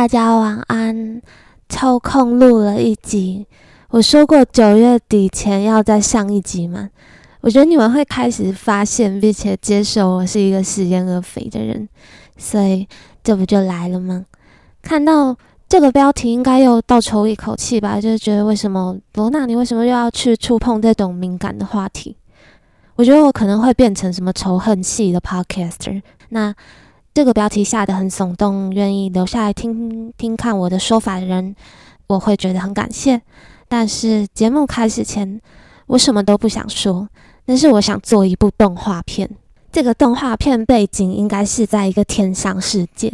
大家晚安。抽空录了一集，我说过九月底前要再上一集嘛。我觉得你们会开始发现并且接受我是一个食言而肥的人，所以这不就来了吗？看到这个标题，应该又倒抽一口气吧？就是觉得为什么罗娜，你为什么又要去触碰这种敏感的话题？我觉得我可能会变成什么仇恨系的 podcaster。那。这个标题下的很耸动，愿意留下来听听看我的说法的人，我会觉得很感谢。但是节目开始前，我什么都不想说。但是我想做一部动画片，这个动画片背景应该是在一个天上世界，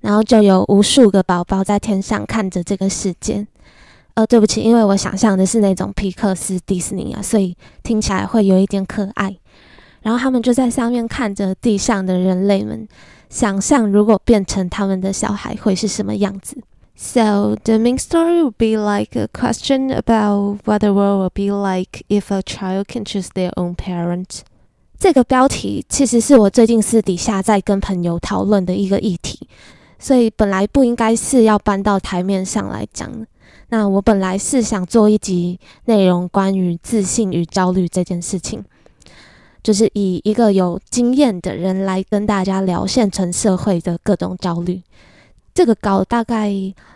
然后就有无数个宝宝在天上看着这个世界。呃，对不起，因为我想象的是那种皮克斯、迪士尼啊，所以听起来会有一点可爱。然后他们就在上面看着地上的人类们。想象如果变成他们的小孩会是什么样子？So the main story would be like a question about what the world would be like if a child can choose their own parent。这个标题其实是我最近私底下在跟朋友讨论的一个议题，所以本来不应该是要搬到台面上来讲。那我本来是想做一集内容关于自信与焦虑这件事情。就是以一个有经验的人来跟大家聊现成社会的各种焦虑。这个稿大概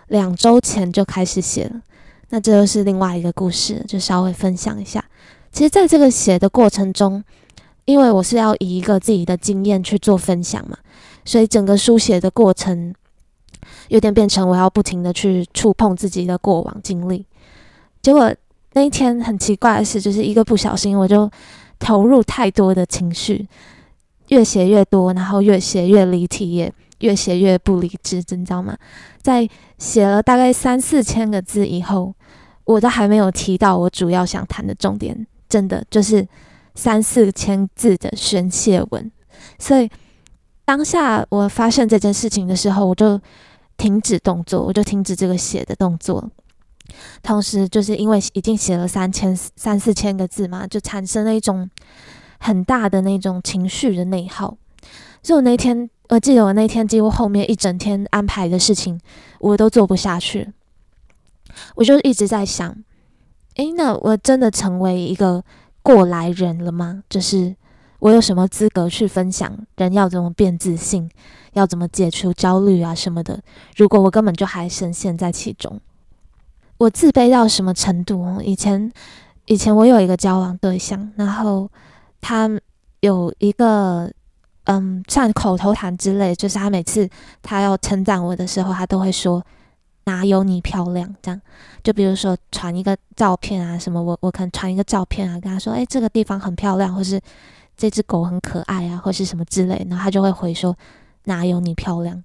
两周前就开始写了，那这又是另外一个故事，就稍微分享一下。其实，在这个写的过程中，因为我是要以一个自己的经验去做分享嘛，所以整个书写的过程有点变成我要不停的去触碰自己的过往经历。结果那一天很奇怪的是，就是一个不小心我就。投入太多的情绪，越写越多，然后越写越离题，也越写越不理智，你知道吗？在写了大概三四千个字以后，我都还没有提到我主要想谈的重点，真的就是三四千字的宣泄文。所以当下我发现这件事情的时候，我就停止动作，我就停止这个写的动作。同时，就是因为已经写了三千三四千个字嘛，就产生了一种很大的那种情绪的内耗。所以我那天，我记得我那天几乎后面一整天安排的事情，我都做不下去。我就一直在想，诶，那我真的成为一个过来人了吗？就是我有什么资格去分享人要怎么变自信，要怎么解除焦虑啊什么的？如果我根本就还深陷在其中。我自卑到什么程度？以前，以前我有一个交往对象，然后他有一个，嗯，像口头禅之类，就是他每次他要称赞我的时候，他都会说哪有你漂亮这样。就比如说传一个照片啊，什么我我可能传一个照片啊，跟他说，哎，这个地方很漂亮，或是这只狗很可爱啊，或是什么之类，然后他就会回说哪有你漂亮。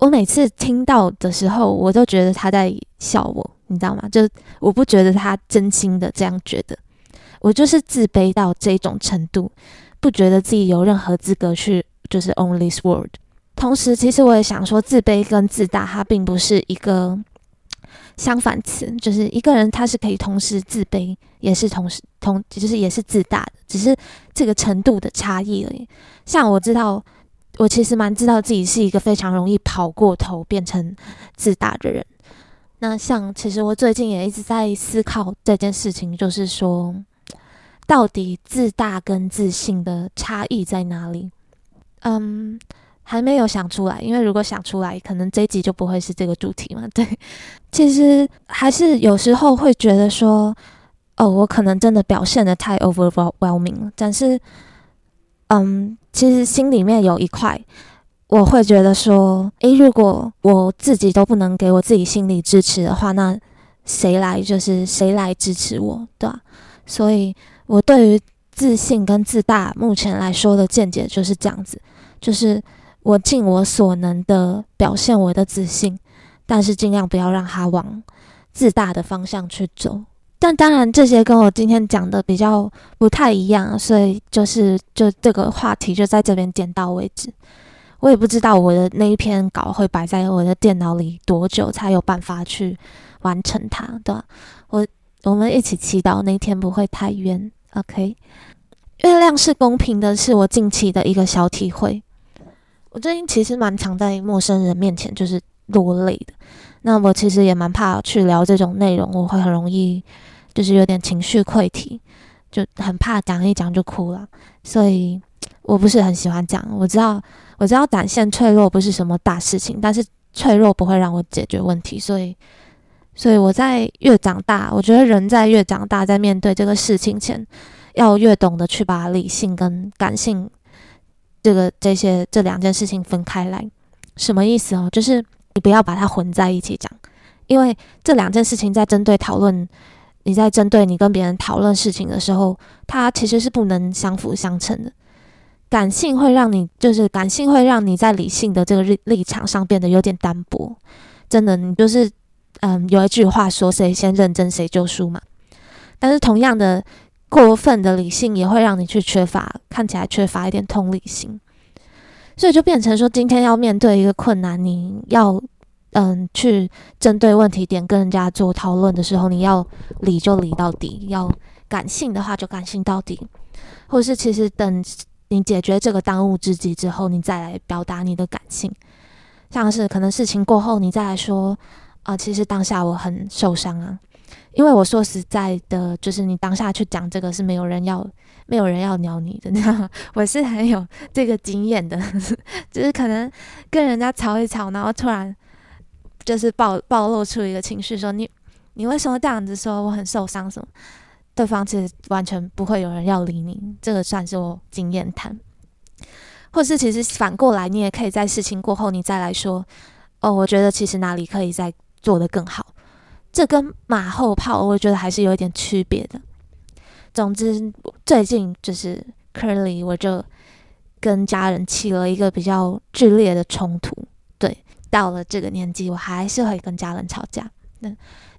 我每次听到的时候，我都觉得他在笑我，你知道吗？就我不觉得他真心的这样觉得，我就是自卑到这种程度，不觉得自己有任何资格去就是 own this world。同时，其实我也想说，自卑跟自大，它并不是一个相反词，就是一个人他是可以同时自卑，也是同时同，就是也是自大的，只是这个程度的差异而已。像我知道。我其实蛮知道自己是一个非常容易跑过头变成自大的人。那像其实我最近也一直在思考这件事情，就是说，到底自大跟自信的差异在哪里？嗯，还没有想出来，因为如果想出来，可能这一集就不会是这个主题嘛。对，其实还是有时候会觉得说，哦，我可能真的表现的太 overwhelming 了，但是。嗯，其实心里面有一块，我会觉得说，诶，如果我自己都不能给我自己心理支持的话，那谁来就是谁来支持我，对吧？所以，我对于自信跟自大目前来说的见解就是这样子，就是我尽我所能的表现我的自信，但是尽量不要让它往自大的方向去走。但当然，这些跟我今天讲的比较不太一样，所以就是就这个话题就在这边点到为止。我也不知道我的那一篇稿会摆在我的电脑里多久才有办法去完成它，对吧？我我们一起祈祷那天不会太冤。OK，月亮是公平的，是我近期的一个小体会。我最近其实蛮常在陌生人面前就是落泪的。那我其实也蛮怕去聊这种内容，我会很容易就是有点情绪溃堤，就很怕讲一讲就哭了。所以我不是很喜欢讲。我知道，我知道展现脆弱不是什么大事情，但是脆弱不会让我解决问题。所以，所以我在越长大，我觉得人在越长大，在面对这个事情前，要越懂得去把理性跟感性这个这些这两件事情分开来。什么意思哦？就是。你不要把它混在一起讲，因为这两件事情在针对讨论，你在针对你跟别人讨论事情的时候，它其实是不能相辅相成的。感性会让你，就是感性会让你在理性的这个立立场上变得有点单薄。真的，你就是，嗯，有一句话说，谁先认真谁就输嘛。但是同样的，过分的理性也会让你去缺乏，看起来缺乏一点同理心。所以就变成说，今天要面对一个困难，你要嗯去针对问题点跟人家做讨论的时候，你要理就理到底，要感性的话就感性到底，或是其实等你解决这个当务之急之后，你再来表达你的感性，像是可能事情过后你再来说啊，其实当下我很受伤啊，因为我说实在的，就是你当下去讲这个是没有人要。没有人要鸟你的，你知道吗？我是很有这个经验的，就是可能跟人家吵一吵，然后突然就是暴暴露出一个情绪，说你你为什么这样子说？我很受伤什么？对方其实完全不会有人要理你，这个算是我经验谈。或是其实反过来，你也可以在事情过后，你再来说哦，我觉得其实哪里可以再做得更好。这跟马后炮，我觉得还是有一点区别的。总之，最近就是，currently，我就跟家人起了一个比较剧烈的冲突。对，到了这个年纪，我还是会跟家人吵架。那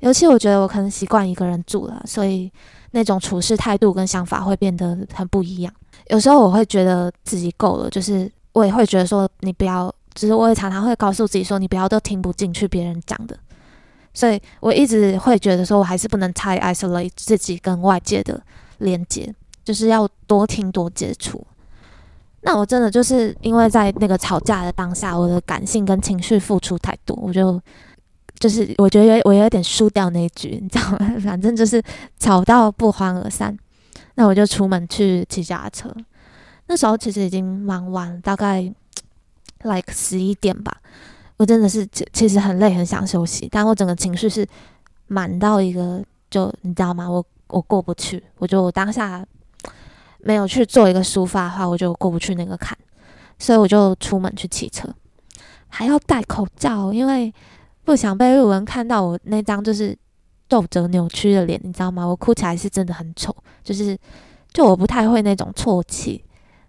尤其我觉得我可能习惯一个人住了，所以那种处事态度跟想法会变得很不一样。有时候我会觉得自己够了，就是我也会觉得说你不要，就是我也常常会告诉自己说你不要都听不进去别人讲的。所以我一直会觉得说我还是不能太 isolate 自己跟外界的。连接就是要多听多接触。那我真的就是因为在那个吵架的当下，我的感性跟情绪付出太多，我就就是我觉得我有点输掉那一局，你知道吗？反正就是吵到不欢而散。那我就出门去骑脚踏车。那时候其实已经蛮晚，大概 like 十一点吧。我真的是其其实很累，很想休息，但我整个情绪是满到一个，就你知道吗？我。我过不去，我就当下没有去做一个抒发的话，我就过不去那个坎，所以我就出门去骑车，还要戴口罩，因为不想被路人看到我那张就是皱褶扭曲的脸，你知道吗？我哭起来是真的很丑，就是就我不太会那种啜泣，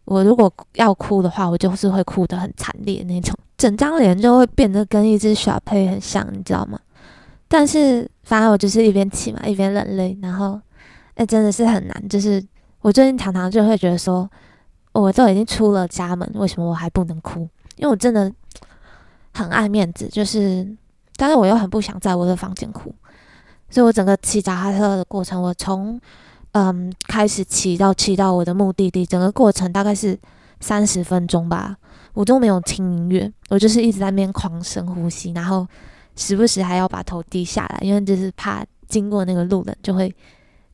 我如果要哭的话，我就是会哭得很惨烈那种，整张脸就会变得跟一只小佩很像，你知道吗？但是反正我就是一边骑嘛，一边冷泪，然后。哎，真的是很难。就是我最近常常就会觉得说，我都已经出了家门，为什么我还不能哭？因为我真的很爱面子，就是，但是我又很不想在我的房间哭。所以我整个骑脚踏车的过程，我从嗯开始骑到骑到我的目的地，整个过程大概是三十分钟吧。我都没有听音乐，我就是一直在那边狂深呼吸，然后时不时还要把头低下来，因为就是怕经过那个路人就会。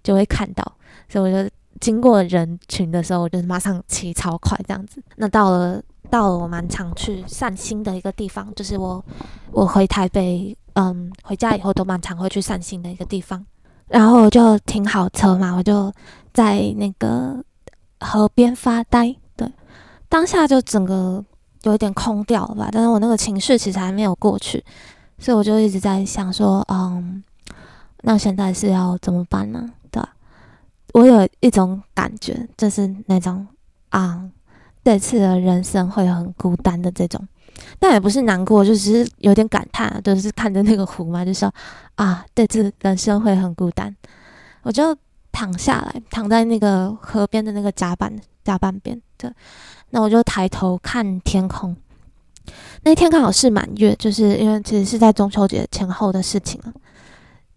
就会看到，所以我就经过人群的时候，我就马上骑超快这样子。那到了到了我蛮常去散心的一个地方，就是我我回台北，嗯，回家以后都蛮常会去散心的一个地方。然后我就停好车嘛，我就在那个河边发呆。当下就整个有一点空掉了吧，但是我那个情绪其实还没有过去，所以我就一直在想说，嗯，那现在是要怎么办呢？对我有一种感觉，就是那种啊，这次的人生会很孤单的这种，但也不是难过，就只是有点感叹，就是看着那个湖嘛，就说啊，这次人生会很孤单。我就躺下来，躺在那个河边的那个甲板甲板边，对，那我就抬头看天空。那天刚好是满月，就是因为其实是在中秋节前后的事情了，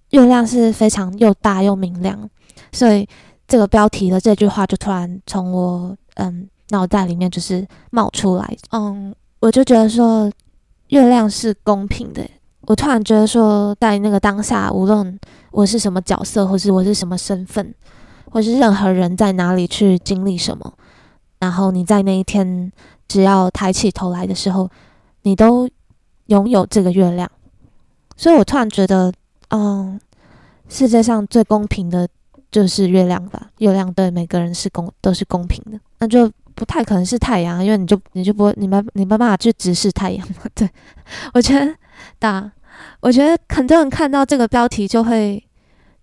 月亮是非常又大又明亮，所以。这个标题的这句话就突然从我嗯脑袋里面就是冒出来，嗯，我就觉得说月亮是公平的。我突然觉得说，在那个当下，无论我是什么角色，或是我是什么身份，或是任何人在哪里去经历什么，然后你在那一天只要抬起头来的时候，你都拥有这个月亮。所以我突然觉得，嗯，世界上最公平的就是月亮吧。月亮对每个人是公都是公平的，那就不太可能是太阳，因为你就你就不你没你没办法去直视太阳。对 我觉得，大我觉得很多人看到这个标题就会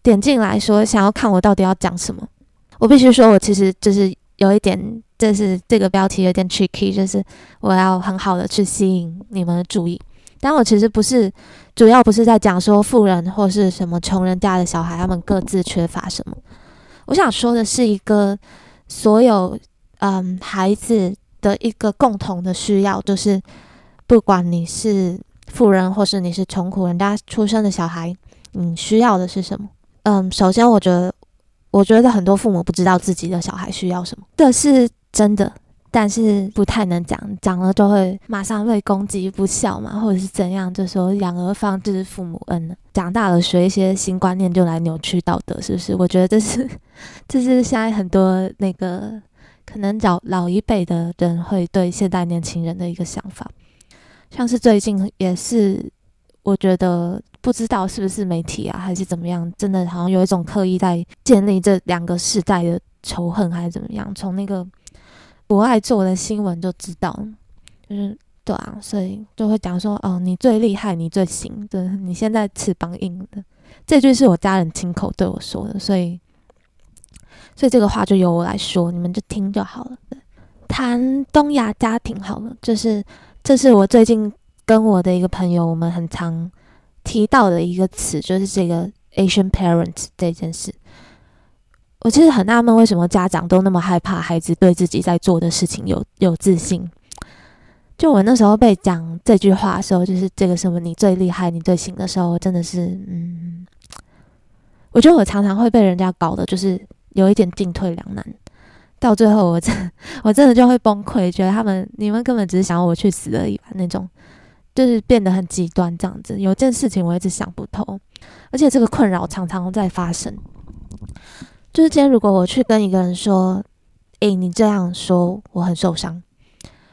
点进来说想要看我到底要讲什么。我必须说，我其实就是有一点，就是这个标题有点 tricky，就是我要很好的去吸引你们的注意。但我其实不是，主要不是在讲说富人或是什么穷人家的小孩，他们各自缺乏什么。我想说的是一个所有嗯孩子的一个共同的需要，就是不管你是富人或是你是穷苦人家出生的小孩，你需要的是什么？嗯，首先我觉得，我觉得很多父母不知道自己的小孩需要什么，这是真的。但是不太能讲，讲了就会马上被攻击不孝嘛，或者是怎样，就说养儿方知父母恩呢？长大了学一些新观念就来扭曲道德，是不是？我觉得这是，这是现在很多那个可能老老一辈的人会对现代年轻人的一个想法。像是最近也是，我觉得不知道是不是媒体啊，还是怎么样，真的好像有一种刻意在建立这两个世代的仇恨，还是怎么样？从那个。不爱做的新闻就知道，就是对啊，所以就会讲说，哦，你最厉害，你最行，对，你现在翅膀硬的，这句是我家人亲口对我说的，所以，所以这个话就由我来说，你们就听就好了。谈东亚家庭好了，就是这是我最近跟我的一个朋友，我们很常提到的一个词，就是这个 Asian parents 这件事。我其实很纳闷，为什么家长都那么害怕孩子对自己在做的事情有有自信？就我那时候被讲这句话的时候，就是这个什么你最厉害、你最行的时候，真的是，嗯，我觉得我常常会被人家搞的，就是有一点进退两难。到最后，我真 我真的就会崩溃，觉得他们你们根本只是想要我去死而已吧？那种就是变得很极端这样子。有件事情我一直想不通，而且这个困扰常常在发生。就是今天，如果我去跟一个人说：“诶，你这样说我很受伤。”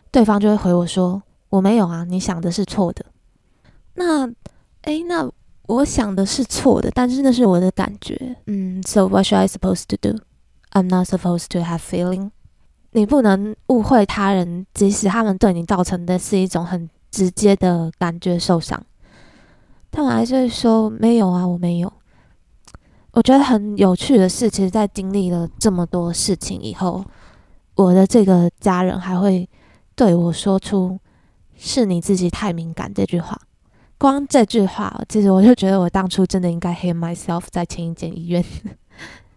对方就会回我说：“我没有啊，你想的是错的。”那，诶，那我想的是错的，但是那是我的感觉。嗯，So what should I supposed to do? I'm not supposed to have feeling. 你不能误会他人，即使他们对你造成的是一种很直接的感觉受伤。他们还是会说：“没有啊，我没有。”我觉得很有趣的是，其实，在经历了这么多事情以后，我的这个家人还会对我说出“是你自己太敏感”这句话。光这句话，其实我就觉得我当初真的应该 hate myself 在前一间医院。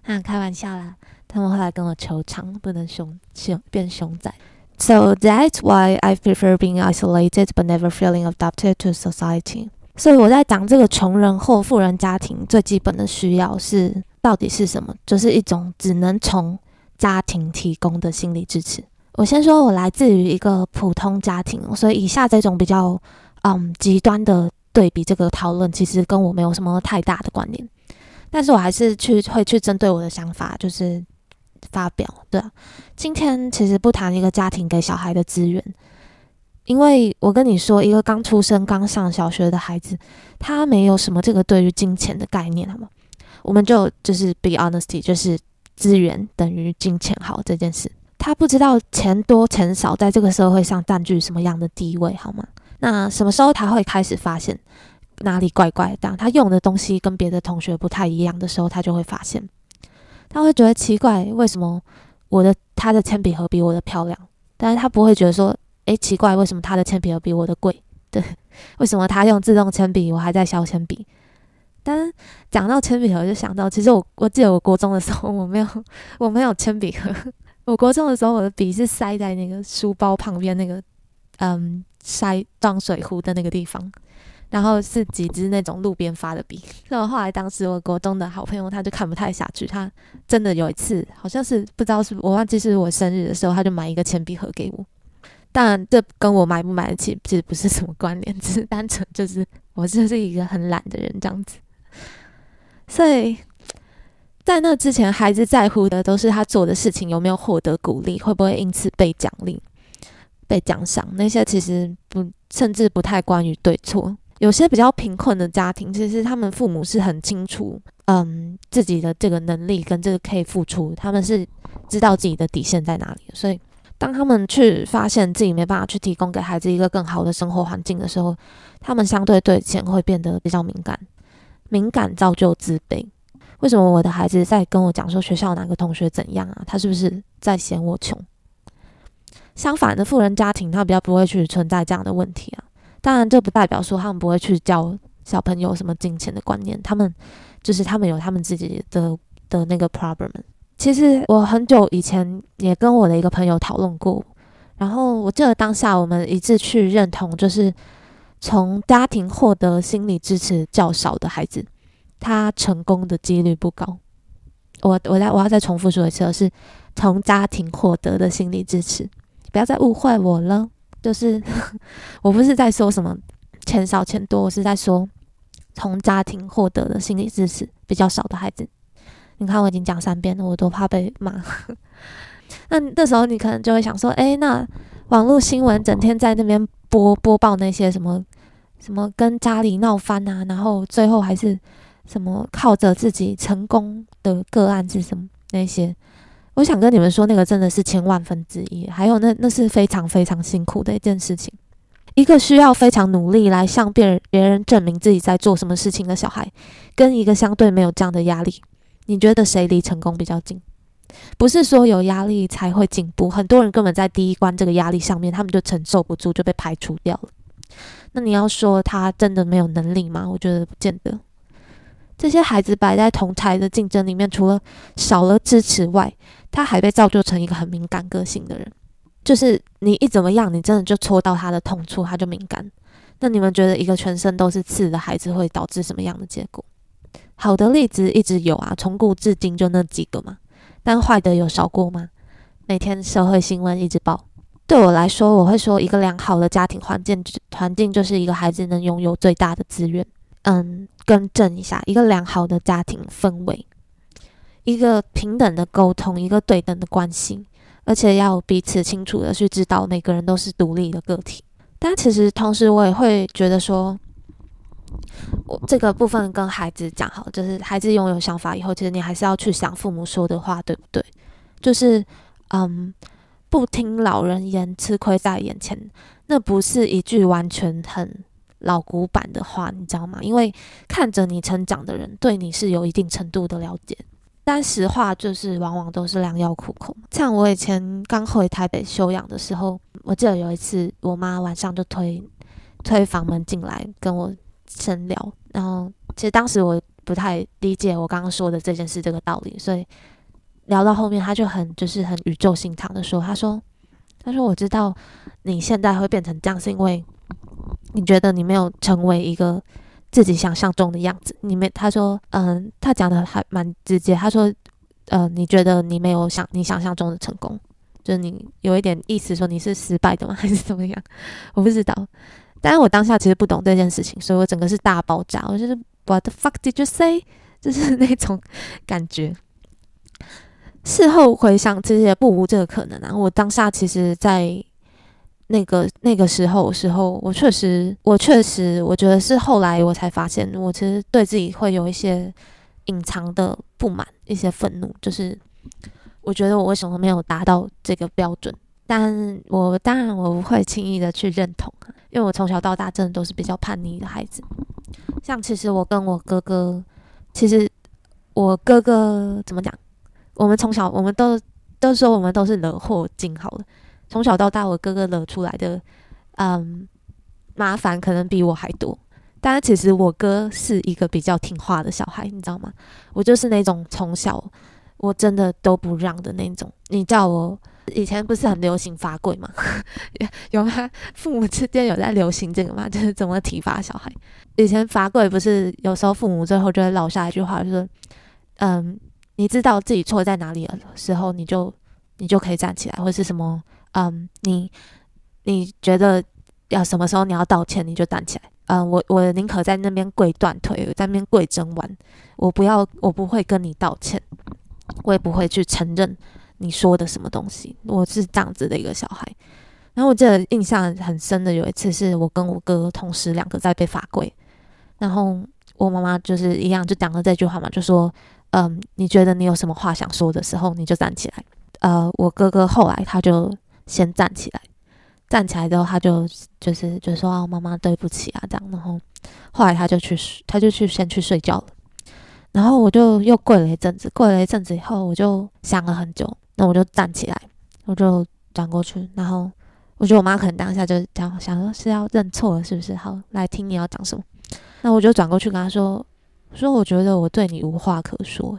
啊，开玩笑啦！他们后来跟我求偿，不能熊熊变熊仔。So that's why I prefer being isolated but never feeling adopted to society. 所以我在讲这个穷人或富人家庭最基本的需要是到底是什么？就是一种只能从家庭提供的心理支持。我先说，我来自于一个普通家庭，所以以下这种比较嗯极端的对比，这个讨论其实跟我没有什么太大的关联。但是我还是去会去针对我的想法，就是发表。对啊，今天其实不谈一个家庭给小孩的资源。因为我跟你说，一个刚出生、刚上小学的孩子，他没有什么这个对于金钱的概念，好吗？我们就就是 be honesty，就是资源等于金钱好这件事，他不知道钱多钱少在这个社会上占据什么样的地位，好吗？那什么时候他会开始发现哪里怪怪的？他用的东西跟别的同学不太一样的时候，他就会发现，他会觉得奇怪，为什么我的他的铅笔盒比我的漂亮？但是他不会觉得说。诶，奇怪，为什么他的铅笔盒比我的贵？对，为什么他用自动铅笔，我还在削铅笔？但是讲到铅笔盒，就想到，其实我我记得我国中的时候，我没有我没有铅笔盒。我国中的时候，我的笔是塞在那个书包旁边那个嗯塞装水壶的那个地方，然后是几支那种路边发的笔。然后后来当时我国中的好朋友他就看不太下去，他真的有一次好像是不知道是我忘记是我生日的时候，他就买一个铅笔盒给我。当然，这跟我买不买得起其实不是什么关联，只是单纯就是我就是一个很懒的人这样子。所以在那之前，孩子在乎的都是他做的事情有没有获得鼓励，会不会因此被奖励、被奖赏。那些其实不，甚至不太关于对错。有些比较贫困的家庭，其实他们父母是很清楚，嗯，自己的这个能力跟这个可以付出，他们是知道自己的底线在哪里。所以，当他们去发现自己没办法去提供给孩子一个更好的生活环境的时候，他们相对对钱会变得比较敏感。敏感造就自卑。为什么我的孩子在跟我讲说学校哪个同学怎样啊？他是不是在嫌我穷？相反的，富人家庭他比较不会去存在这样的问题啊。当然，这不代表说他们不会去教小朋友什么金钱的观念，他们就是他们有他们自己的的那个 problem。其实我很久以前也跟我的一个朋友讨论过，然后我记得当下我们一致去认同，就是从家庭获得心理支持较少的孩子，他成功的几率不高。我我再我要再重复说一次，是从家庭获得的心理支持，不要再误会我了。就是 我不是在说什么钱少钱多，我是在说从家庭获得的心理支持比较少的孩子。你看我已经讲三遍了，我都怕被骂。那那时候你可能就会想说，哎，那网络新闻整天在那边播播报那些什么什么跟家里闹翻啊，然后最后还是什么靠着自己成功的个案是什么那些。我想跟你们说，那个真的是千万分之一，还有那那是非常非常辛苦的一件事情。一个需要非常努力来向别人别人证明自己在做什么事情的小孩，跟一个相对没有这样的压力，你觉得谁离成功比较近？不是说有压力才会进步，很多人根本在第一关这个压力上面，他们就承受不住，就被排除掉了。那你要说他真的没有能力吗？我觉得不见得。这些孩子摆在同台的竞争里面，除了少了支持外，他还被造就成一个很敏感个性的人。就是你一怎么样，你真的就戳到他的痛处，他就敏感。那你们觉得一个全身都是刺的孩子会导致什么样的结果？好的例子一直有啊，从古至今就那几个嘛。但坏的有少过吗？每天社会新闻一直报。对我来说，我会说，一个良好的家庭环境环境就是一个孩子能拥有最大的资源。嗯。更正一下，一个良好的家庭氛围，一个平等的沟通，一个对等的关系，而且要彼此清楚的去知道每个人都是独立的个体。但其实同时，我也会觉得说，我这个部分跟孩子讲好，就是孩子拥有想法以后，其实你还是要去想父母说的话，对不对？就是嗯，不听老人言，吃亏在眼前，那不是一句完全很。老古板的话，你知道吗？因为看着你成长的人，对你是有一定程度的了解。但实话就是，往往都是良药苦口。像我以前刚回台北休养的时候，我记得有一次，我妈晚上就推推房门进来跟我深聊。然后，其实当时我不太理解我刚刚说的这件事这个道理，所以聊到后面，他就很就是很语重心长的说：“他说，他说我知道你现在会变成这样，是因为。”你觉得你没有成为一个自己想象中的样子？你没他说，嗯，他讲的还蛮直接。他说，呃，你觉得你没有想你想象中的成功，就是你有一点意思说你是失败的吗？还是怎么样？我不知道。但是我当下其实不懂这件事情，所以我整个是大爆炸。我就是 What the fuck did you say？就是那种感觉。事后回想，其实也不无这个可能啊。我当下其实，在。那个那个时候时候，我确实，我确实，我觉得是后来我才发现，我其实对自己会有一些隐藏的不满，一些愤怒，就是我觉得我为什么没有达到这个标准？但我当然我不会轻易的去认同，因为我从小到大真的都是比较叛逆的孩子。像其实我跟我哥哥，其实我哥哥怎么讲？我们从小我们都都说我们都是惹祸精好了。从小到大，我哥哥惹出来的，嗯，麻烦可能比我还多。但是其实我哥是一个比较听话的小孩，你知道吗？我就是那种从小我真的都不让的那种。你叫我以前不是很流行罚跪吗？有吗？父母之间有在流行这个吗？就是怎么体罚小孩？以前罚跪不是有时候父母最后就会落下一句话，就是嗯，你知道自己错在哪里的时候，你就你就可以站起来，或者是什么。嗯，你你觉得要什么时候你要道歉，你就站起来。嗯，我我宁可在那边跪断腿，在那边跪整晚，我不要，我不会跟你道歉，我也不会去承认你说的什么东西。我是这样子的一个小孩。然后我记得印象很深的有一次，是我跟我哥同时两个在被罚跪，然后我妈妈就是一样就讲了这句话嘛，就说，嗯，你觉得你有什么话想说的时候，你就站起来。呃，我哥哥后来他就先站起来。站起来之后，他就就是就说：“哦，妈妈对不起啊，这样。”然后后来他就去，他就去先去睡觉了。然后我就又跪了一阵子，跪了一阵子以后，我就想了很久。那我就站起来，我就转过去。然后我觉得我妈可能当下就这样想说是要认错了，是不是？好，来听你要讲什么。那我就转过去跟他说：“说我觉得我对你无话可说。”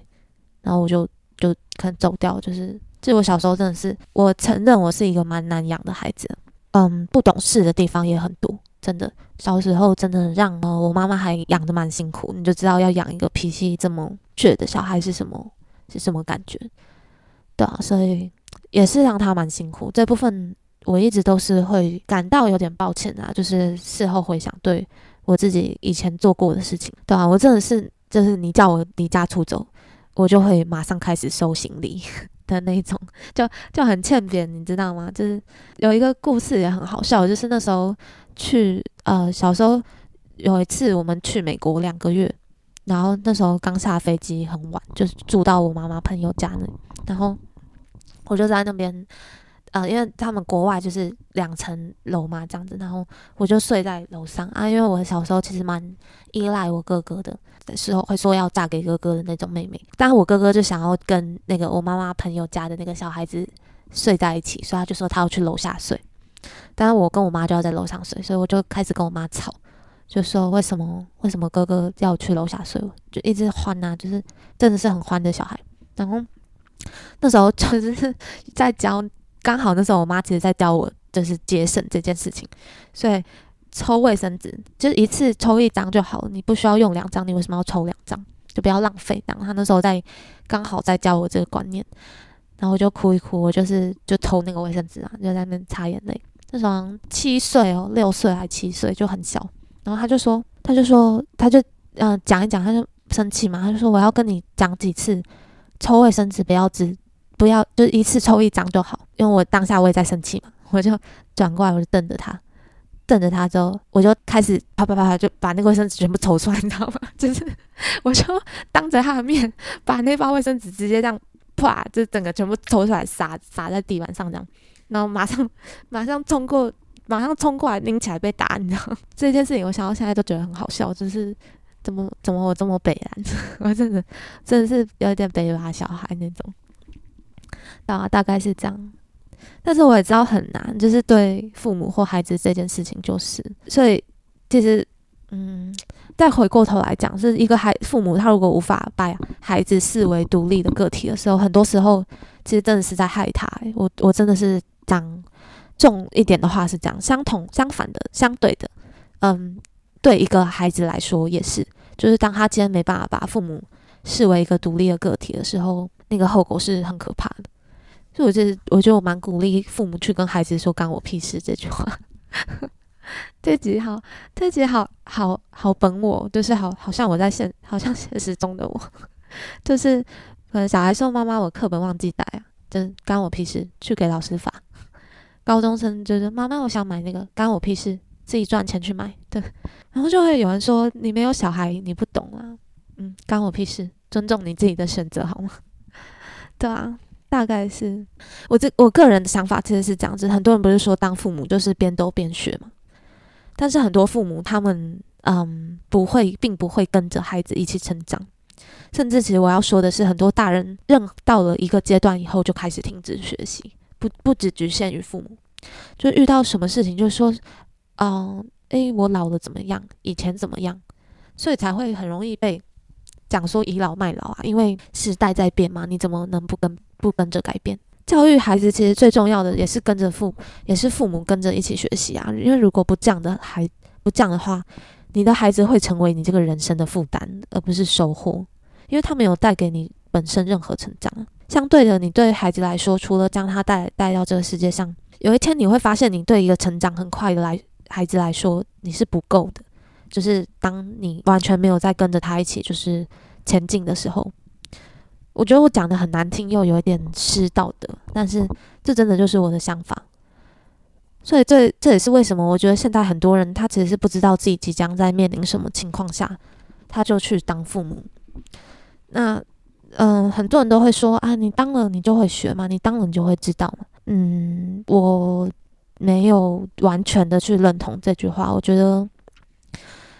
然后我就就可能走掉。就是，就我小时候真的是，我承认我是一个蛮难养的孩子。嗯，不懂事的地方也很多，真的。小时候真的让呃我妈妈还养的蛮辛苦，你就知道要养一个脾气这么倔的小孩是什么是什么感觉，对啊，所以也是让他蛮辛苦。这部分我一直都是会感到有点抱歉啊，就是事后回想对我自己以前做过的事情，对啊，我真的是就是你叫我离家出走，我就会马上开始收行李。的那种，就就很欠扁，你知道吗？就是有一个故事也很好笑，就是那时候去呃小时候有一次我们去美国两个月，然后那时候刚下飞机很晚，就是住到我妈妈朋友家那里，然后我就在那边。呃，因为他们国外就是两层楼嘛，这样子，然后我就睡在楼上啊。因为我小时候其实蛮依赖我哥哥的，时候会说要嫁给哥哥的那种妹妹，但是我哥哥就想要跟那个我妈妈朋友家的那个小孩子睡在一起，所以他就说他要去楼下睡，但是我跟我妈就要在楼上睡，所以我就开始跟我妈吵，就说为什么为什么哥哥要去楼下睡，就一直欢呐，就是真的是很欢的小孩。然后那时候就是 在教。刚好那时候我妈其实在教我，就是节省这件事情，所以抽卫生纸就是一次抽一张就好了，你不需要用两张，你为什么要抽两张？就不要浪费。然后她那时候在刚好在教我这个观念，然后我就哭一哭，我就是就抽那个卫生纸啊，就在那擦眼泪。那时候七岁哦，六岁还七岁就很小。然后他就说，他就说，他就嗯讲一讲，他就生气嘛，他就说我要跟你讲几次，抽卫生纸不要只。不要，就一次抽一张就好。因为我当下我也在生气嘛，我就转过来，我就瞪着他，瞪着他之后，我就开始啪啪啪啪就把那个卫生纸全部抽出来，你知道吗？就是 我就当着他的面把那包卫生纸直接这样啪，就整个全部抽出来撒撒在地板上这样，然后马上 马上冲过，马上冲过来拎起来被打，你知道吗？这件事情我想到现在都觉得很好笑，就是怎么怎么我这么北蓝，我真的真的是有点北吧小孩那种。大大概是这样，但是我也知道很难，就是对父母或孩子这件事情，就是所以其实，嗯，再回过头来讲，是一个孩父母他如果无法把孩子视为独立的个体的时候，很多时候其实真的是在害他。我我真的是讲重一点的话是讲相同相反的相对的，嗯，对一个孩子来说也是，就是当他今天没办法把父母视为一个独立的个体的时候。那个后果是很可怕的，所以我觉得，我觉得我蛮鼓励父母去跟孩子说“干我屁事”这句话。这集好，这集好好好本我，就是好，好像我在现，好像现实中的我，就是可能小孩说：“妈妈，我课本忘记带啊，真干我屁事，去给老师发。”高中生就是：“妈妈，我想买那个，干我屁事，自己赚钱去买。”对，然后就会有人说：“你没有小孩，你不懂啊。”嗯，干我屁事，尊重你自己的选择好吗？对啊，大概是我这我个人的想法其实是这样子。很多人不是说当父母就是边逗边学嘛？但是很多父母他们嗯不会，并不会跟着孩子一起成长。甚至其实我要说的是，很多大人认到了一个阶段以后就开始停止学习，不不只局限于父母，就遇到什么事情就说，嗯，诶，我老了怎么样？以前怎么样？所以才会很容易被。讲说倚老卖老啊，因为时代在变嘛，你怎么能不跟不跟着改变？教育孩子其实最重要的也是跟着父，也是父母跟着一起学习啊。因为如果不这样的孩不这样的话，你的孩子会成为你这个人生的负担，而不是收获，因为他没有带给你本身任何成长。相对的，你对孩子来说，除了将他带带到这个世界上，有一天你会发现，你对一个成长很快的来孩子来说，你是不够的。就是当你完全没有在跟着他一起就是前进的时候，我觉得我讲的很难听，又有一点失道德，但是这真的就是我的想法。所以这这也是为什么我觉得现在很多人他其实是不知道自己即将在面临什么情况下，他就去当父母。那嗯，很多人都会说啊，你当了你就会学嘛，你当了你就会知道嘛。嗯，我没有完全的去认同这句话。我觉得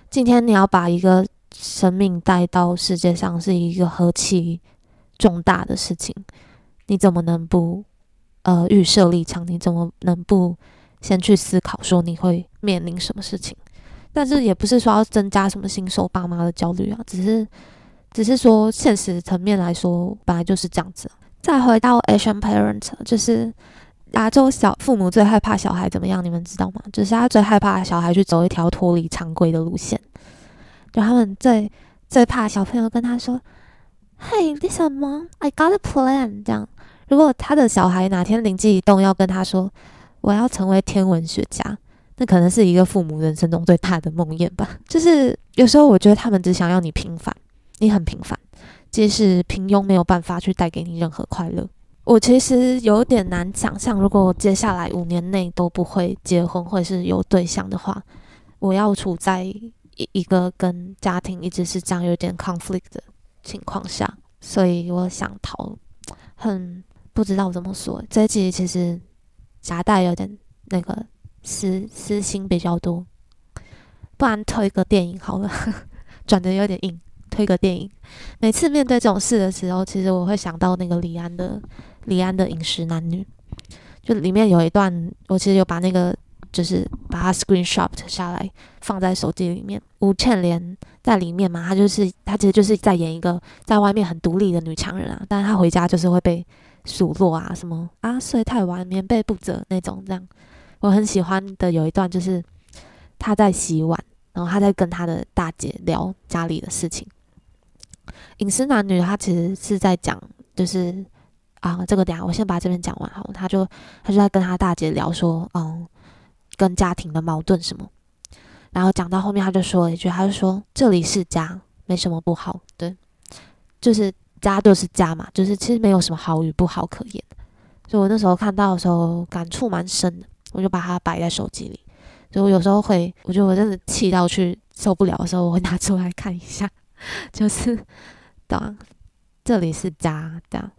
今天你要把一个生命带到世界上是一个何其重大的事情，你怎么能不呃预设立场？你怎么能不先去思考说你会面临什么事情？但是也不是说要增加什么新手爸妈的焦虑啊，只是只是说现实层面来说，本来就是这样子。再回到 Asian parent，就是亚洲小父母最害怕小孩怎么样？你们知道吗？就是他最害怕小孩去走一条脱离常规的路线，就他们最最怕小朋友跟他说：“Hey，listen mom，I got a plan。”这样，如果他的小孩哪天灵机一动要跟他说：“我要成为天文学家”，那可能是一个父母人生中最大的梦魇吧。就是有时候我觉得他们只想要你平凡，你很平凡。即使平庸没有办法去带给你任何快乐，我其实有点难想象，如果接下来五年内都不会结婚或是有对象的话，我要处在一一个跟家庭一直是这样有点 conflict 的情况下，所以我想逃，很不知道怎么说。这一集其实夹带有点那个私私心比较多，不然推个电影好了，转的有点硬。推个电影，每次面对这种事的时候，其实我会想到那个李安的李安的《饮食男女》，就里面有一段，我其实有把那个就是把它 screenshot 下来放在手机里面。吴倩莲在里面嘛，她就是她其实就是在演一个在外面很独立的女强人啊，但是她回家就是会被数落啊，什么啊睡太晚、棉被不折那种这样。我很喜欢的有一段就是她在洗碗，然后她在跟她的大姐聊家里的事情。饮食男女，他其实是在讲，就是啊，这个等下我先把这边讲完好。他就他就在跟他大姐聊说，嗯，跟家庭的矛盾什么。然后讲到后面，他就说了一句，他就说这里是家，没什么不好，对，就是家就是家嘛，就是其实没有什么好与不好可言。所以我那时候看到的时候，感触蛮深的，我就把它摆在手机里。所以我有时候会，我觉得我真的气到去受不了的时候，我会拿出来看一下。就是，对，这里是家，这样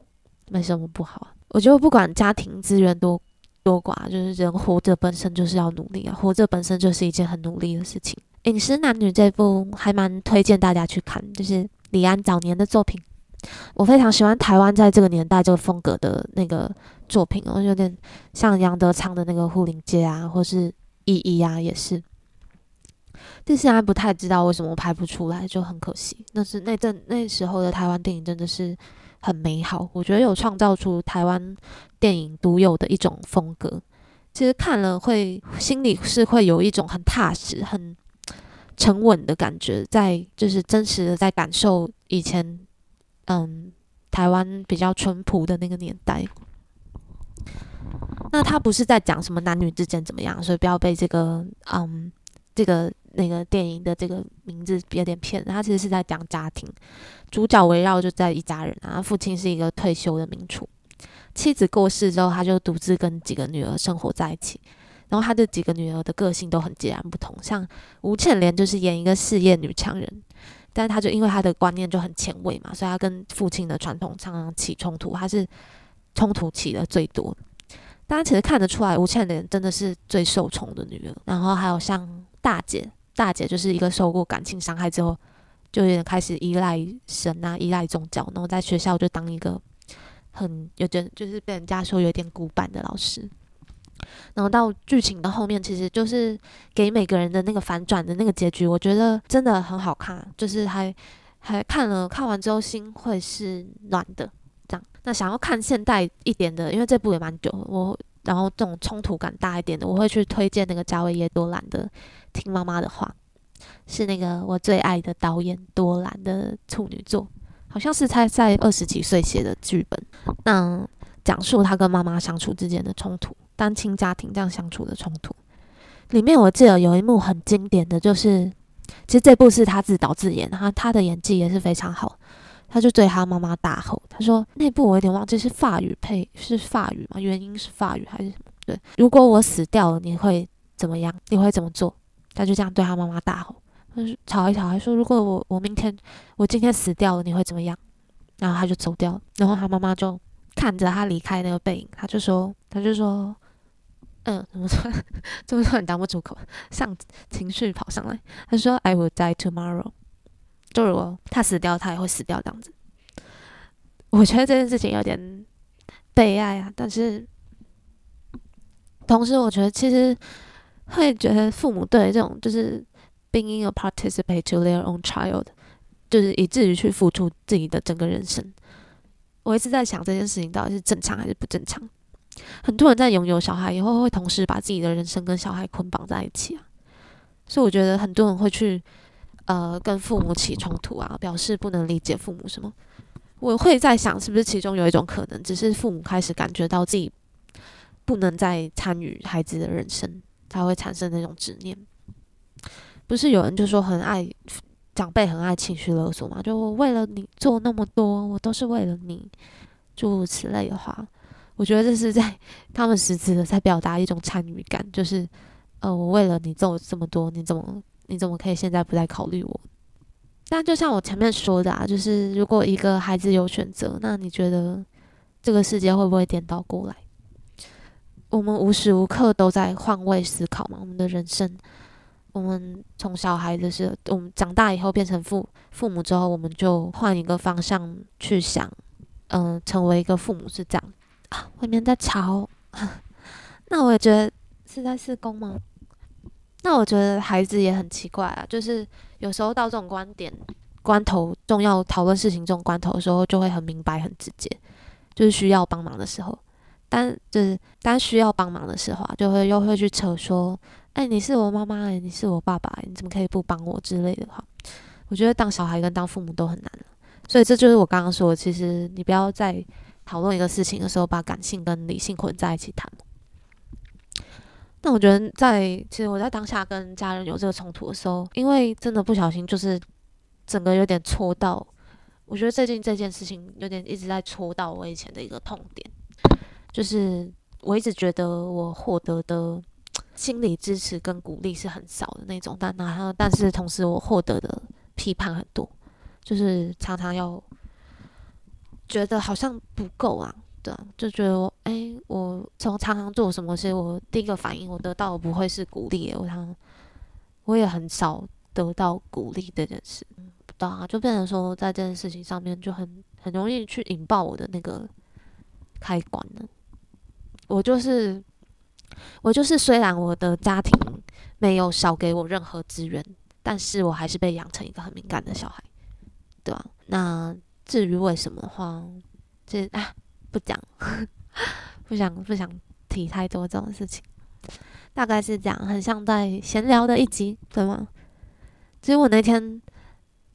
没什么不好。我觉得不管家庭资源多多寡，就是人活着本身就是要努力啊，活着本身就是一件很努力的事情。《饮食男女》这部还蛮推荐大家去看，就是李安早年的作品。我非常喜欢台湾在这个年代这个风格的那个作品哦，有点像杨德昌的那个《护林街》啊，或是《一一》啊，也是。就现在不太知道为什么拍不出来，就很可惜。那是那阵那时候的台湾电影真的是很美好，我觉得有创造出台湾电影独有的一种风格。其实看了会心里是会有一种很踏实、很沉稳的感觉，在就是真实的在感受以前嗯台湾比较淳朴的那个年代。那他不是在讲什么男女之间怎么样，所以不要被这个嗯这个。那个电影的这个名字有点骗人，他其实是在讲家庭，主角围绕就在一家人啊。父亲是一个退休的名厨，妻子过世之后，他就独自跟几个女儿生活在一起。然后他这几个女儿的个性都很截然不同，像吴倩莲就是演一个事业女强人，但是他就因为他的观念就很前卫嘛，所以他跟父亲的传统常常起冲突，他是冲突起的最多。大家其实看得出来，吴倩莲真的是最受宠的女儿。然后还有像大姐。大姐就是一个受过感情伤害之后，就有点开始依赖神啊，依赖宗教，然后在学校就当一个很有点就是被人家说有点古板的老师。然后到剧情的后面，其实就是给每个人的那个反转的那个结局，我觉得真的很好看，就是还还看了看完之后心会是暖的。这样，那想要看现代一点的，因为这部也蛮久，我然后这种冲突感大一点的，我会去推荐那个加维耶多兰的。听妈妈的话，是那个我最爱的导演多兰的处女作，好像是他在二十几岁写的剧本，那讲述他跟妈妈相处之间的冲突。单亲家庭这样相处的冲突。里面我记得有一幕很经典的就是，其实这部是他自导自演，他他的演技也是非常好。他就对他妈妈大吼，他说：“那部我有点忘记是法语配是法语吗？原因是法语还是什么？对，如果我死掉了，你会怎么样？你会怎么做？”他就这样对他妈妈大吼，他说吵一吵，还说：“如果我我明天我今天死掉了，你会怎么样？”然后他就走掉，然后他妈妈就看着他离开那个背影，他就说：“他就说，嗯，怎么说？怎么说？你当不出口，上情绪跑上来。”他说：“I will die tomorrow。”就如果他死掉，他也会死掉这样子。我觉得这件事情有点悲哀啊，但是同时我觉得其实会觉得父母对这种就是 being a participate to their own child，就是以至于去付出自己的整个人生。我一直在想这件事情到底是正常还是不正常。很多人在拥有小孩以后，会同时把自己的人生跟小孩捆绑在一起啊，所以我觉得很多人会去。呃，跟父母起冲突啊，表示不能理解父母什么。我会在想，是不是其中有一种可能，只是父母开始感觉到自己不能再参与孩子的人生，才会产生那种执念。不是有人就说很爱长辈，很爱情绪勒索嘛？就我为了你做那么多，我都是为了你，诸如此类的话，我觉得这是在他们实质的在表达一种参与感，就是呃，我为了你做这么多，你怎么？你怎么可以现在不再考虑我？但就像我前面说的啊，就是如果一个孩子有选择，那你觉得这个世界会不会颠倒过来？我们无时无刻都在换位思考嘛。我们的人生，我们从小孩子是，我们长大以后变成父父母之后，我们就换一个方向去想，嗯，成为一个父母是这样啊。外面在吵，那我也觉得是在施工吗？那我觉得孩子也很奇怪啊，就是有时候到这种观点关头，重要讨论事情这种关头的时候，就会很明白、很直接，就是需要帮忙的时候。但就是当需要帮忙的时候，啊，就会又会去扯说：“哎，你是我妈妈，哎，你是我爸爸，你怎么可以不帮我之类的话？”我觉得当小孩跟当父母都很难，所以这就是我刚刚说，其实你不要在讨论一个事情的时候，把感性跟理性混在一起谈。那我觉得，在其实我在当下跟家人有这个冲突的时候，因为真的不小心，就是整个有点戳到。我觉得最近这件事情有点一直在戳到我以前的一个痛点，就是我一直觉得我获得的心理支持跟鼓励是很少的那种，但然后但是同时我获得的批判很多，就是常常要觉得好像不够啊。对啊，就觉得我哎，我从常常做什么事，我第一个反应我得到的不会是鼓励，我常我也很少得到鼓励这件事，不知道啊，就变成说在这件事情上面就很很容易去引爆我的那个开关呢。我就是我就是，虽然我的家庭没有少给我任何资源，但是我还是被养成一个很敏感的小孩，对吧？那至于为什么的话，这啊。不讲，不想不想提太多这种事情，大概是这样，很像在闲聊的一集，对吗？其实我那天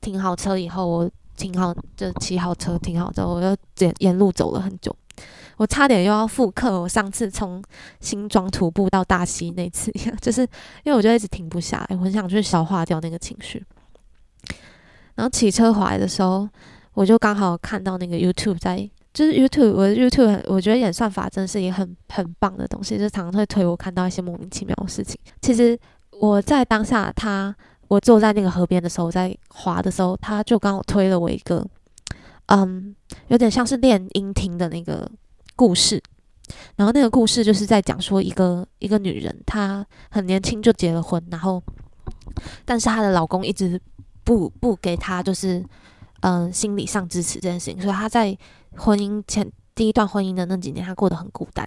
停好车以后，我停好就骑好车停好之后，我就沿沿路走了很久，我差点又要复刻我上次从新庄徒步到大溪那次一样，就是因为我就一直停不下来，我很想去消化掉那个情绪。然后骑车回来的时候，我就刚好看到那个 YouTube 在。就是 YouTube，我的 YouTube，我觉得演算法真的是一很很棒的东西，就常常会推我看到一些莫名其妙的事情。其实我在当下，他我坐在那个河边的时候，在滑的时候，他就刚好推了我一个，嗯，有点像是练音听的那个故事。然后那个故事就是在讲说一个一个女人，她很年轻就结了婚，然后但是她的老公一直不不给她就是嗯心理上支持这件事情，所以她在。婚姻前第一段婚姻的那几年，她过得很孤单，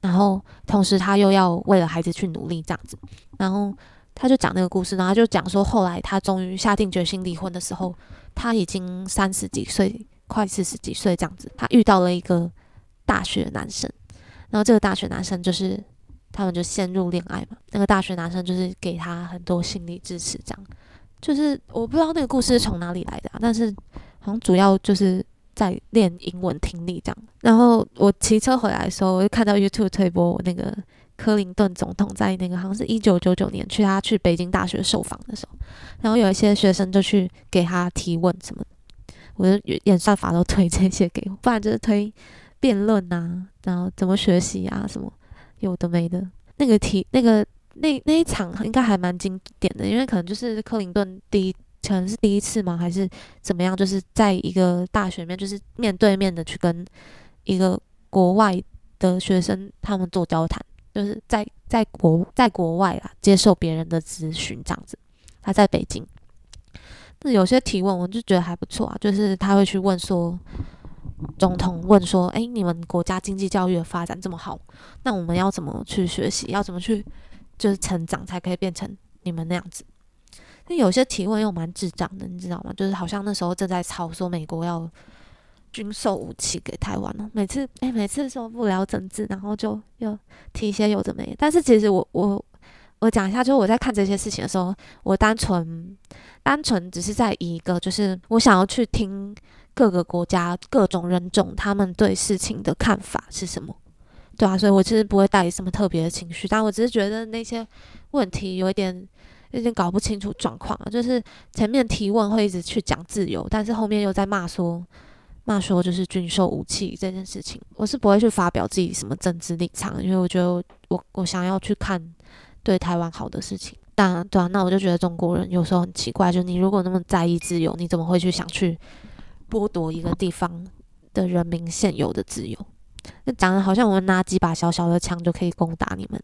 然后同时她又要为了孩子去努力这样子，然后她就讲那个故事，然后就讲说后来她终于下定决心离婚的时候，她已经三十几岁，快四十几岁这样子，他遇到了一个大学男生，然后这个大学男生就是他们就陷入恋爱嘛，那个大学男生就是给他很多心理支持，这样就是我不知道那个故事是从哪里来的，但是好像主要就是。在练英文听力这样。然后我骑车回来的时候，我就看到 YouTube 推播我那个克林顿总统在那个好像是一九九九年去他去北京大学受访的时候，然后有一些学生就去给他提问什么，我的演算法都推这些给我，不然就是推辩论啊，然后怎么学习啊什么有的没的。那个题那个那那一场应该还蛮经典的，因为可能就是克林顿第一。可能是第一次吗？还是怎么样？就是在一个大学里面，就是面对面的去跟一个国外的学生他们做交谈，就是在在国在国外啦，接受别人的咨询这样子。他在北京，那有些提问我就觉得还不错啊，就是他会去问说，总统问说，哎，你们国家经济教育的发展这么好，那我们要怎么去学习？要怎么去就是成长，才可以变成你们那样子？那有些提问又蛮智障的，你知道吗？就是好像那时候正在吵说美国要军售武器给台湾了，每次哎，每次说不聊政治，然后就又提一些有的没。但是其实我我我讲一下，就是我在看这些事情的时候，我单纯单纯只是在一个，就是我想要去听各个国家各种人种他们对事情的看法是什么，对啊，所以我其实不会带什么特别的情绪，但我只是觉得那些问题有一点。有点搞不清楚状况啊就是前面提问会一直去讲自由，但是后面又在骂说骂说就是军售武器这件事情，我是不会去发表自己什么政治立场，因为我觉得我我想要去看对台湾好的事情。当然，对啊，那我就觉得中国人有时候很奇怪，就你如果那么在意自由，你怎么会去想去剥夺一个地方的人民现有的自由？那讲的好像我们拿几把小小的枪就可以攻打你们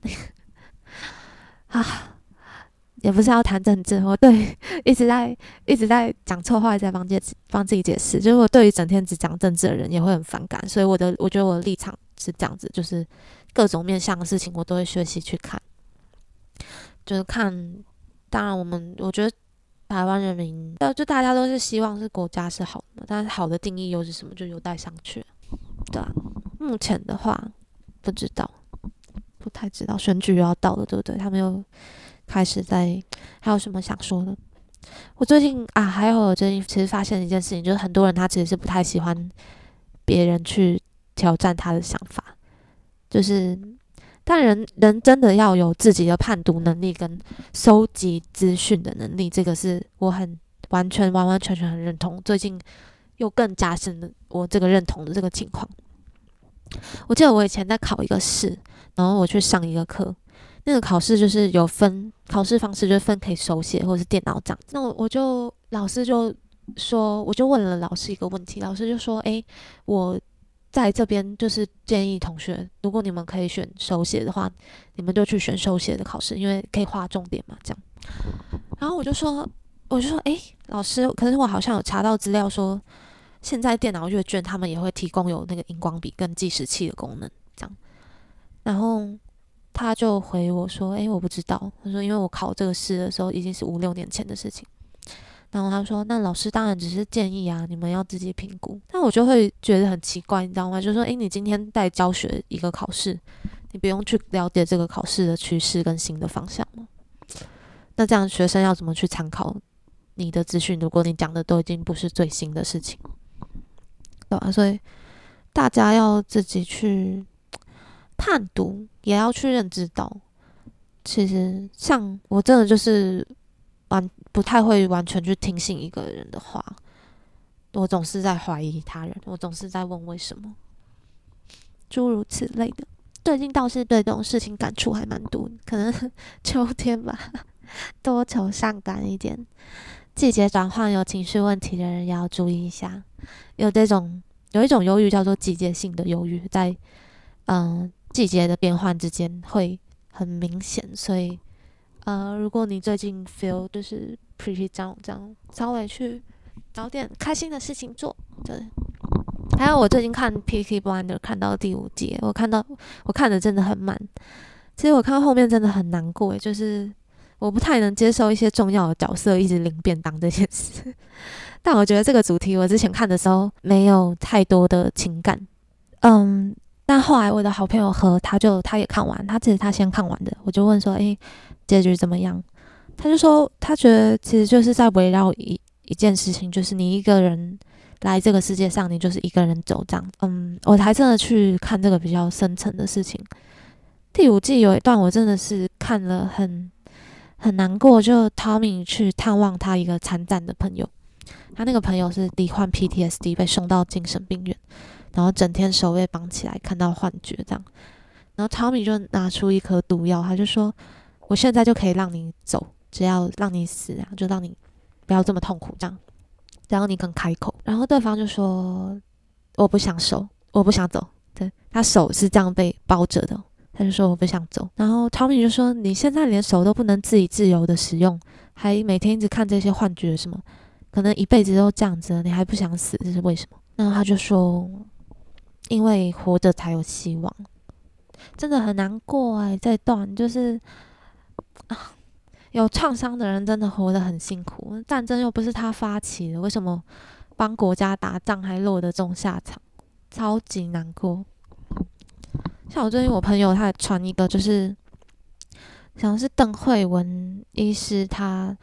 啊！也不是要谈政治，我对一直在一直在讲错话，在帮解帮自己解释。就是我对于整天只讲政治的人也会很反感，所以我的我觉得我的立场是这样子，就是各种面向的事情我都会学习去看，就是看。当然，我们我觉得台湾人民，呃，就大家都是希望是国家是好的，但是好的定义又是什么，就有待商榷。对啊，目前的话不知道，不太知道，选举又要到了，对不对？他们又。开始在还有什么想说的？我最近啊，还有我最近其实发现一件事情，就是很多人他其实是不太喜欢别人去挑战他的想法，就是但人人真的要有自己的判读能力跟收集资讯的能力，这个是我很完全完完全全很认同。最近又更加深了我这个认同的这个情况。我记得我以前在考一个试，然后我去上一个课。那个考试就是有分考试方式，就是分可以手写或者是电脑这样。那我我就老师就说，我就问了老师一个问题，老师就说：“诶，我在这边就是建议同学，如果你们可以选手写的话，你们就去选手写的考试，因为可以划重点嘛。”这样。然后我就说，我就说：“诶，老师，可是我好像有查到资料说，现在电脑阅卷他们也会提供有那个荧光笔跟计时器的功能，这样。”然后。他就回我说：“诶，我不知道。”他说：“因为我考这个试的时候已经是五六年前的事情。”然后他说：“那老师当然只是建议啊，你们要自己评估。”但我就会觉得很奇怪，你知道吗？就说：“诶，你今天在教学一个考试，你不用去了解这个考试的趋势跟新的方向吗？那这样学生要怎么去参考你的资讯？如果你讲的都已经不是最新的事情，对吧？所以大家要自己去。”判读也要去认知到，其实像我真的就是完不太会完全去听信一个人的话，我总是在怀疑他人，我总是在问为什么，诸如此类的。最近倒是对这种事情感触还蛮多，可能 秋天吧，多愁善感一点。季节转换有情绪问题的人也要注意一下，有这种有一种忧郁叫做季节性的忧郁，在嗯。季节的变换之间会很明显，所以，呃，如果你最近 feel 就是 pretty down，这样稍微去找点开心的事情做。对，还有我最近看《P.K. Blinder》看到第五集，我看到我看的真的很慢。其实我看到后面真的很难过，就是我不太能接受一些重要的角色一直领便当这件事。但我觉得这个主题我之前看的时候没有太多的情感，嗯。但后来我的好朋友和他就他也看完，他其实他先看完的，我就问说，诶，结局怎么样？他就说他觉得其实就是在围绕一一件事情，就是你一个人来这个世界上，你就是一个人走这样。嗯，我才真的去看这个比较深层的事情。第五季有一段我真的是看了很很难过，就 Tommy 去探望他一个残障的朋友，他那个朋友是罹患 PTSD 被送到精神病院，然后整天手被绑起来，看到幻觉这样。然后 Tommy 就拿出一颗毒药，他就说：“我现在就可以让你走，只要让你死啊，就让你不要这么痛苦这样。”然后你肯开口，然后对方就说：“我不想手，我不想走。”对他手是这样被包着的。他就说我不想走，然后 tomy 就说你现在连手都不能自己自由的使用，还每天一直看这些幻觉什么，可能一辈子都这样子，你还不想死，这是为什么？然后他就说，因为活着才有希望，真的很难过哎，这段就是啊，有创伤的人真的活得很辛苦，战争又不是他发起的，为什么帮国家打仗还落得这种下场，超级难过。像我最近，我朋友他传一个，就是像是邓慧文医师他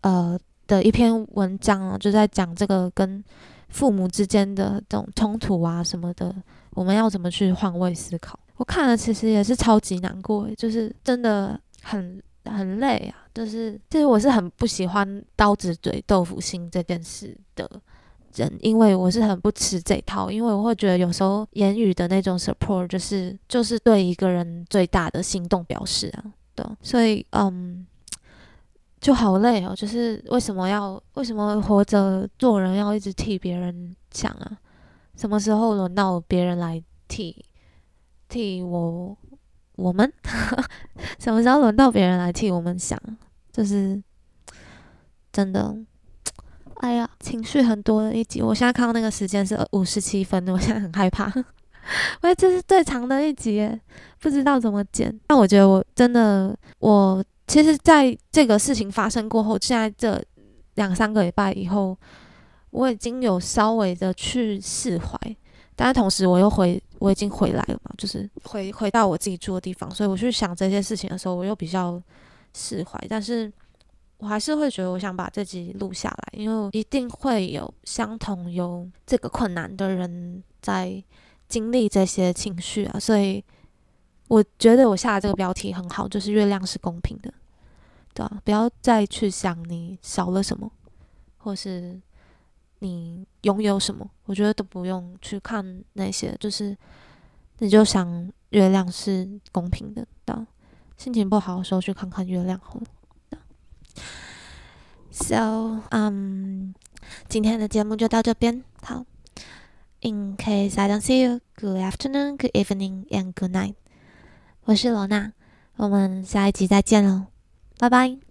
呃的一篇文章啊，就在讲这个跟父母之间的这种冲突啊什么的，我们要怎么去换位思考？我看了其实也是超级难过，就是真的很很累啊，就是其实我是很不喜欢刀子嘴豆腐心这件事的。人，因为我是很不吃这套，因为我会觉得有时候言语的那种 support 就是就是对一个人最大的行动表示啊，对，所以嗯，就好累哦，就是为什么要为什么活着做人要一直替别人想啊？什么时候轮到别人来替替我我们？什么时候轮到别人来替我们想？就是真的。哎呀，情绪很多的一集，我现在看到那个时间是五十七分，我现在很害怕。喂，这是最长的一集，不知道怎么剪。但我觉得我真的，我其实在这个事情发生过后，现在这两三个礼拜以后，我已经有稍微的去释怀。但是同时，我又回，我已经回来了嘛，就是回回到我自己住的地方，所以我去想这些事情的时候，我又比较释怀。但是。我还是会觉得，我想把这集录下来，因为一定会有相同有这个困难的人在经历这些情绪啊，所以我觉得我下的这个标题很好，就是月亮是公平的，对啊，不要再去想你少了什么，或是你拥有什么，我觉得都不用去看那些，就是你就想月亮是公平的，的，心情不好的时候去看看月亮好了。So, um, 今天的节目就到这边。好，In case I don't see you, good afternoon, good evening, and good night。我是罗娜，我们下一集再见喽，拜拜。